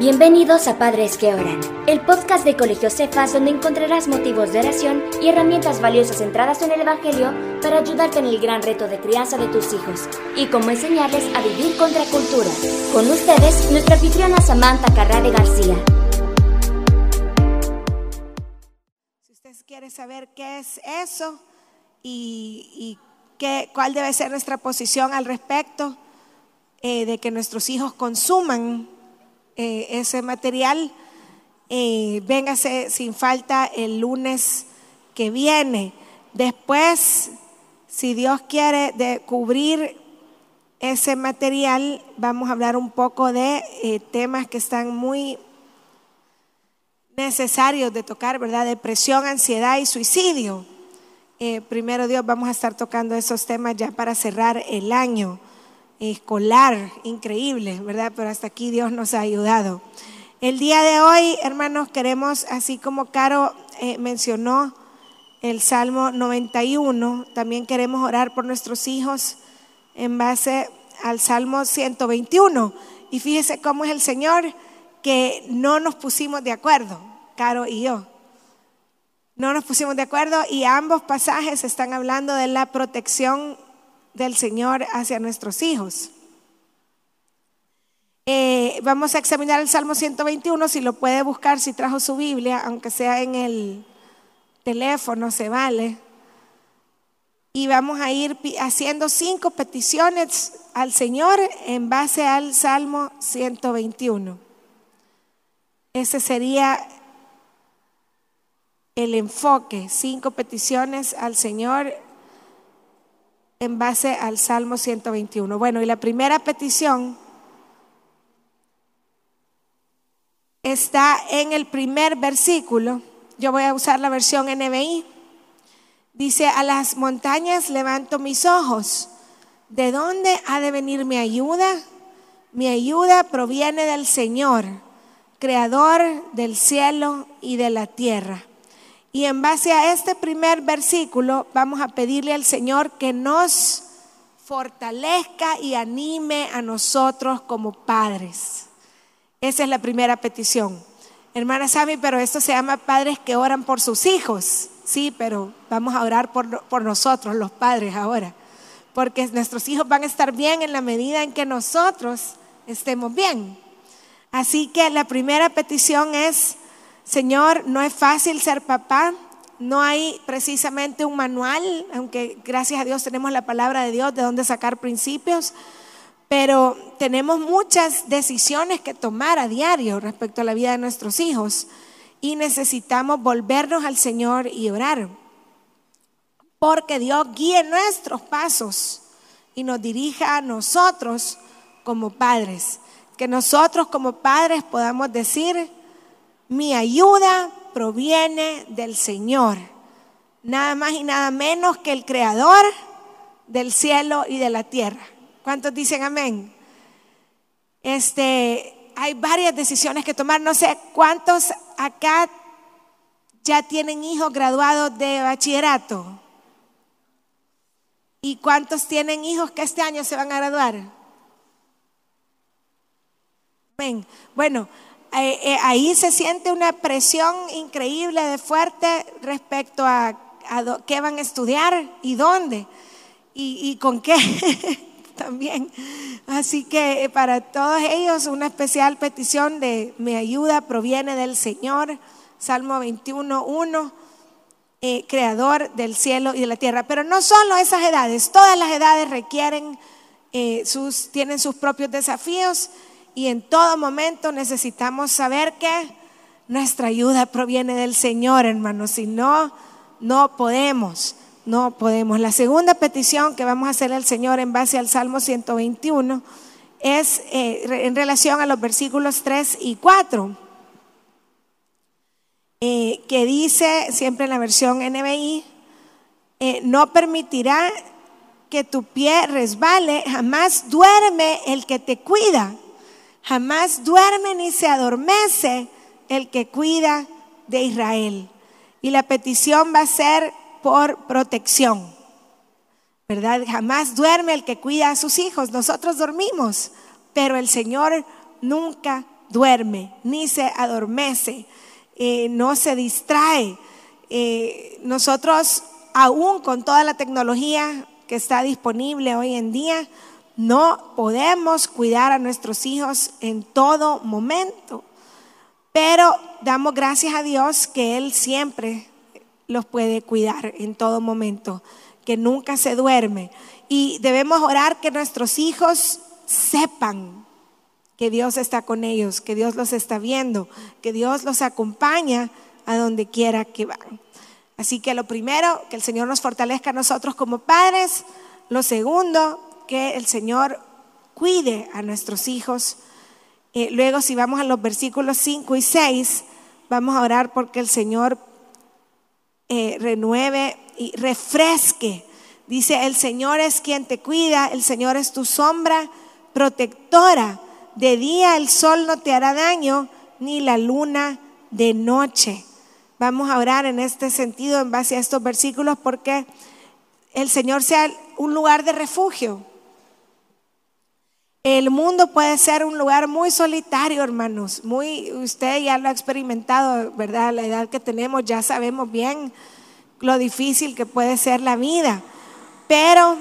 Bienvenidos a Padres que Oran, el podcast de Colegio Cefas donde encontrarás motivos de oración y herramientas valiosas centradas en el Evangelio para ayudarte en el gran reto de crianza de tus hijos y cómo enseñarles a vivir contra cultura. Con ustedes, nuestra anfitriona Samantha Carrade García. Si usted quiere saber qué es eso y, qué, cuál debe ser nuestra posición al respecto eh, de que nuestros hijos consuman eh, ese material, eh, véngase sin falta el lunes que viene. Después, si Dios quiere cubrir ese material, vamos a hablar un poco de eh, temas que están muy necesarios de tocar, ¿verdad? Depresión, ansiedad y suicidio. primero Dios, vamos a estar tocando esos temas ya para cerrar el año escolar, increíble, ¿verdad? Pero hasta aquí Dios nos ha ayudado. El día de hoy, hermanos, queremos, así como Caro eh, mencionó el Salmo 91, también queremos orar por nuestros hijos en base al Salmo 121. Y fíjese cómo es el Señor que no nos pusimos de acuerdo, Caro y yo. No nos pusimos de acuerdo y ambos pasajes están hablando de la protección del Señor hacia nuestros hijos. Eh, vamos a examinar el Salmo 121, si lo puede buscar, si trajo su Biblia, aunque sea en el teléfono, se vale. Y vamos a ir haciendo cinco peticiones al Señor en base al Salmo 121. Ese sería el enfoque, cinco peticiones al Señor en base al Salmo 121. Bueno, y la primera petición está en el primer versículo. Yo voy a usar la versión NBI. Dice, a las montañas levanto mis ojos. ¿De dónde ha de venir mi ayuda? Mi ayuda proviene del Señor, creador del cielo y de la tierra. Y en base a este primer versículo vamos a pedirle al Señor que nos fortalezca y anime a nosotros como padres. Esa es la primera petición. Hermana Sami, pero esto se llama padres que oran por sus hijos. Sí, pero vamos a orar por, por nosotros, los padres ahora. Porque nuestros hijos van a estar bien en la medida en que nosotros estemos bien. Así que la primera petición es Señor, no es fácil ser papá, no hay precisamente un manual, aunque gracias a Dios tenemos la palabra de Dios de dónde sacar principios, pero tenemos muchas decisiones que tomar a diario respecto a la vida de nuestros hijos y necesitamos volvernos al Señor y orar, porque Dios guíe nuestros pasos y nos dirija a nosotros como padres, que nosotros como padres podamos decir, mi ayuda proviene del Señor. Nada más y nada menos que el creador del cielo y de la tierra. ¿Cuántos dicen amén? Este, hay varias decisiones que tomar. No sé cuántos acá ya tienen hijos graduados de bachillerato. ¿Y cuántos tienen hijos que este año se van a graduar? Amén. Bueno, ahí se siente una presión increíble de fuerte respecto a, qué van a estudiar y dónde y, con qué también. Así que eh, para todos ellos una especial petición de mi ayuda proviene del Señor, Salmo 21.1. creador del cielo y de la tierra. Pero no solo esas edades, todas las edades requieren, sus, tienen sus propios desafíos y en todo momento necesitamos saber que nuestra ayuda proviene del Señor, hermanos. Si no, no podemos, no podemos. La segunda petición que vamos a hacer al Señor en base al Salmo 121 es eh, en relación a los versículos 3 y 4, eh, que dice, siempre en la versión NBI, eh, no permitirá que tu pie resbale, jamás duerme el que te cuida. Jamás duerme ni se adormece el que cuida de Israel. Y la petición va a ser por protección. ¿Verdad? Jamás duerme el que cuida a sus hijos. Nosotros dormimos, pero el Señor nunca duerme, ni se adormece, eh, no se distrae. Eh, nosotros, aún con toda la tecnología que está disponible hoy en día, no podemos cuidar a nuestros hijos en todo momento. Pero damos gracias a Dios que Él siempre los puede cuidar en todo momento, que nunca se duerme. Y debemos orar que nuestros hijos sepan que Dios está con ellos, que Dios los está viendo, que Dios los acompaña a donde quiera que van. Así que lo primero, que el Señor nos fortalezca a nosotros como padres. Lo segundo, que el Señor cuide a nuestros hijos. Eh, luego, si vamos a los versículos 5 y 6, vamos a orar porque el Señor eh, renueve y refresque. Dice, el Señor es quien te cuida, el Señor es tu sombra protectora. De día el sol no te hará daño, ni la luna de noche. Vamos a orar en este sentido en base a estos versículos porque el Señor sea un lugar de refugio. El mundo puede ser un lugar muy solitario, hermanos. Muy, usted ya lo ha experimentado, ¿verdad? La edad que tenemos ya sabemos bien lo difícil que puede ser la vida. Pero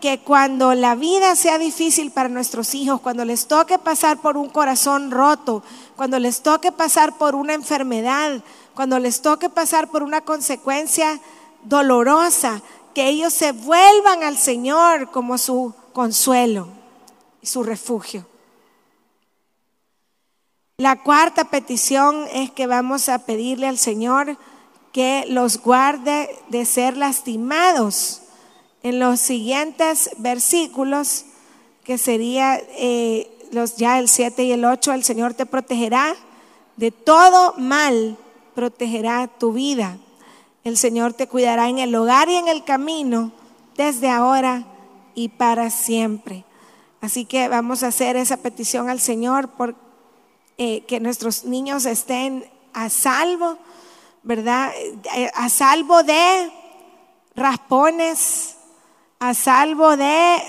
que cuando la vida sea difícil para nuestros hijos, cuando les toque pasar por un corazón roto, cuando les toque pasar por una enfermedad, cuando les toque pasar por una consecuencia dolorosa, que ellos se vuelvan al Señor como su consuelo y su refugio. La cuarta petición es que vamos a pedirle al Señor que los guarde de ser lastimados. En los siguientes versículos, que sería eh, los, ya el 7 y el 8, el Señor te protegerá de todo mal, protegerá tu vida. El Señor te cuidará en el hogar y en el camino, desde ahora y para siempre. Así que vamos a hacer esa petición al Señor por eh, que nuestros niños estén a salvo, ¿verdad? Eh, a salvo de raspones, a salvo de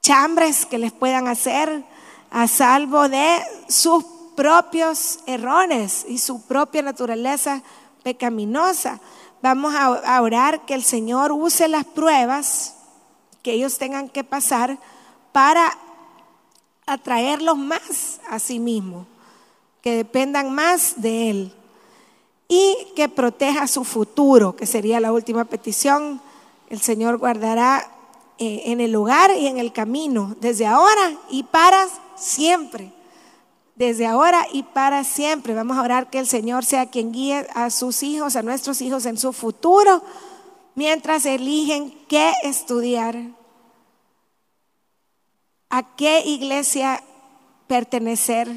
chambres que les puedan hacer, a salvo de sus propios errores y su propia naturaleza pecaminosa. Vamos a orar que el Señor use las pruebas que ellos tengan que pasar para atraerlos más a sí mismo, que dependan más de Él y que proteja su futuro, que sería la última petición. El Señor guardará eh, en el lugar y en el camino, desde ahora y para siempre. Desde ahora y para siempre. Vamos a orar que el Señor sea quien guíe a sus hijos, a nuestros hijos en su futuro, mientras eligen qué estudiar, a qué iglesia pertenecer,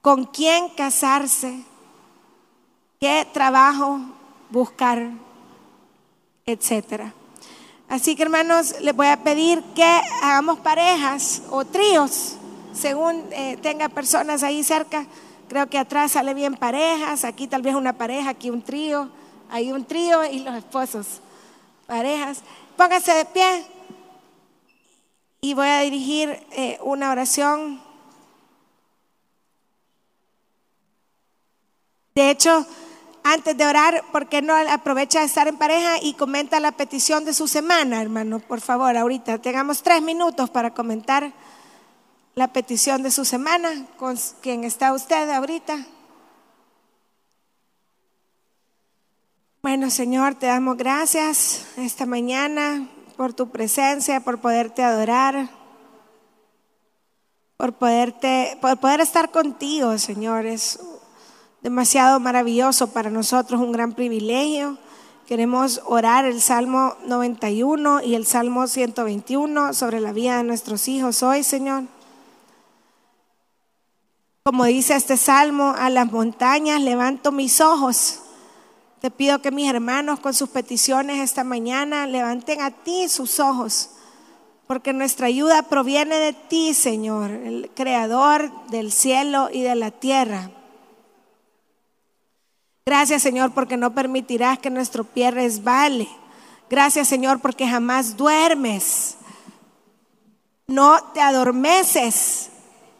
con quién casarse, qué trabajo buscar, etcétera. Así que hermanos, les voy a pedir que hagamos parejas o tríos, según eh, tenga personas ahí cerca. Creo que atrás sale bien parejas, aquí tal vez una pareja, aquí un trío, ahí un trío y los esposos, parejas. Pónganse de pie y voy a dirigir eh, una oración. De hecho, antes de orar, ¿por qué no aprovecha de estar en pareja y comenta la petición de su semana, hermano? Por favor, ahorita tengamos tres minutos para comentar la petición de su semana. ¿Con quién está usted ahorita? Bueno, Señor, te damos gracias esta mañana por tu presencia, por poderte adorar, por poderte, por poder estar contigo, Señor. Es demasiado maravilloso para nosotros, un gran privilegio. Queremos orar el Salmo 91 y el Salmo 121 sobre la vida de nuestros hijos hoy, Señor. Como dice este salmo, a las montañas levanto mis ojos te pido que mis hermanos con sus peticiones esta mañana levanten a ti sus ojos, porque nuestra ayuda proviene de ti, Señor, el creador del cielo y de la tierra. Gracias, Señor, porque no permitirás que nuestro pie resbale. Gracias, Señor, porque jamás duermes. No te adormeces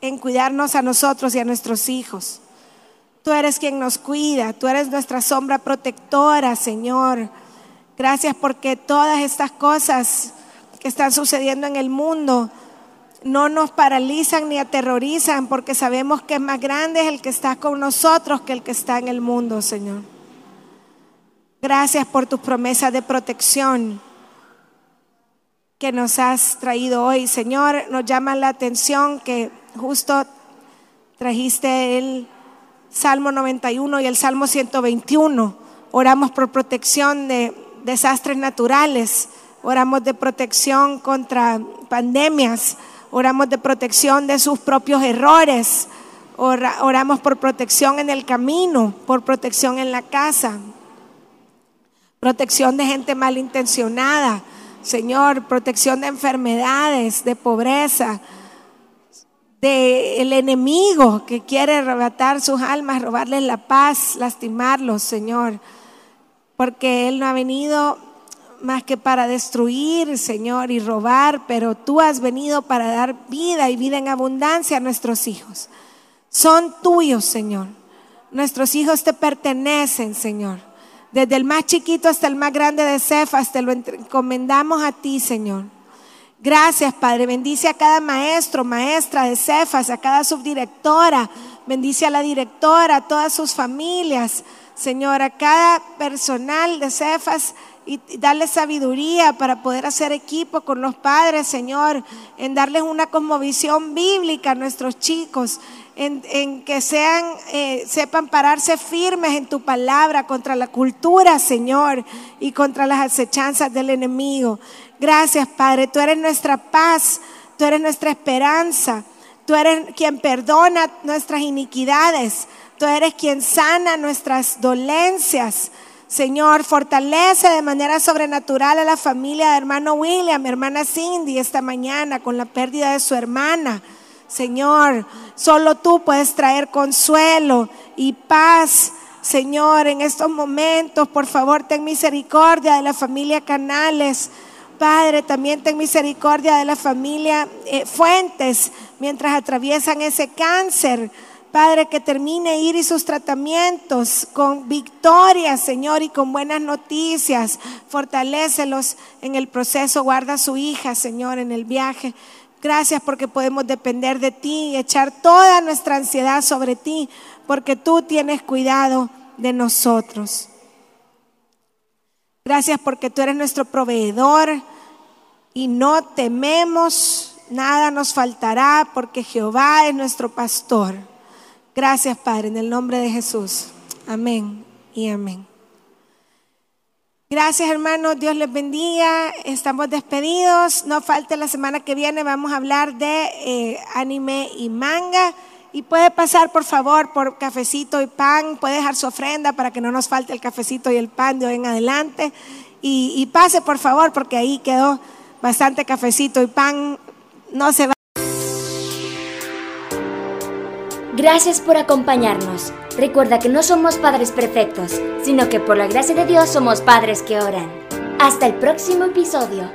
en cuidarnos a nosotros y a nuestros hijos. Tú eres quien nos cuida, tú eres nuestra sombra protectora, Señor. Gracias porque todas estas cosas que están sucediendo en el mundo no nos paralizan ni aterrorizan porque sabemos que más grande es el que está con nosotros que el que está en el mundo, Señor. Gracias por tus promesas de protección que nos has traído hoy. Señor, nos llama la atención que justo trajiste el Salmo 91 y el Salmo 121. Oramos por protección de desastres naturales, oramos de protección contra pandemias, oramos de protección de sus propios errores, oramos por protección en el camino, por protección en la casa, protección de gente malintencionada, Señor, protección de enfermedades, de pobreza, de el enemigo que quiere arrebatar sus almas, robarles la paz, lastimarlos, Señor, porque Él no ha venido más que para destruir, Señor, y robar, pero tú has venido para dar vida y vida en abundancia a nuestros hijos. Son tuyos, Señor. Nuestros hijos te pertenecen, Señor. Desde el más chiquito hasta el más grande de Cefas, te lo encomendamos a ti, Señor. Gracias, Padre. Bendice a cada maestro, maestra de Cefas, a cada subdirectora. Bendice a la directora, a todas sus familias. Señor, a cada personal de Cefas y darle sabiduría para poder hacer equipo con los padres, Señor, en darles una cosmovisión bíblica a nuestros chicos, en, que sean, eh, sepan pararse firmes en tu palabra contra la cultura, Señor, y contra las acechanzas del enemigo. Gracias, Padre, tú eres nuestra paz, tú eres nuestra esperanza, tú eres quien perdona nuestras iniquidades, tú eres quien sana nuestras dolencias. Señor, fortalece de manera sobrenatural a la familia de hermano William, hermana Cindy, esta mañana con la pérdida de su hermana. Señor, solo tú puedes traer consuelo y paz. Señor, en estos momentos, por favor, ten misericordia de la familia Canales. Padre, también ten misericordia de la familia eh, Fuentes mientras atraviesan ese cáncer. Padre, que termine ir y sus tratamientos con victoria, Señor, y con buenas noticias. Fortalécelos en el proceso. Guarda a su hija, Señor, en el viaje. Gracias porque podemos depender de ti y echar toda nuestra ansiedad sobre ti, porque tú tienes cuidado de nosotros. Gracias porque tú eres nuestro proveedor y no tememos, nada nos faltará porque Jehová es nuestro pastor. Gracias Padre, en el nombre de Jesús. Amén y amén. Gracias hermanos, Dios les bendiga. Estamos despedidos. No falte la semana que viene, vamos a hablar de eh, anime y manga. Y puede pasar por favor por cafecito y pan, puede dejar su ofrenda para que no nos falte el cafecito y el pan de hoy en adelante. Y, y pase por favor porque ahí quedó bastante cafecito y pan. No se va. Gracias por acompañarnos. Recuerda que no somos padres perfectos, sino que por la gracia de Dios somos padres que oran. Hasta el próximo episodio.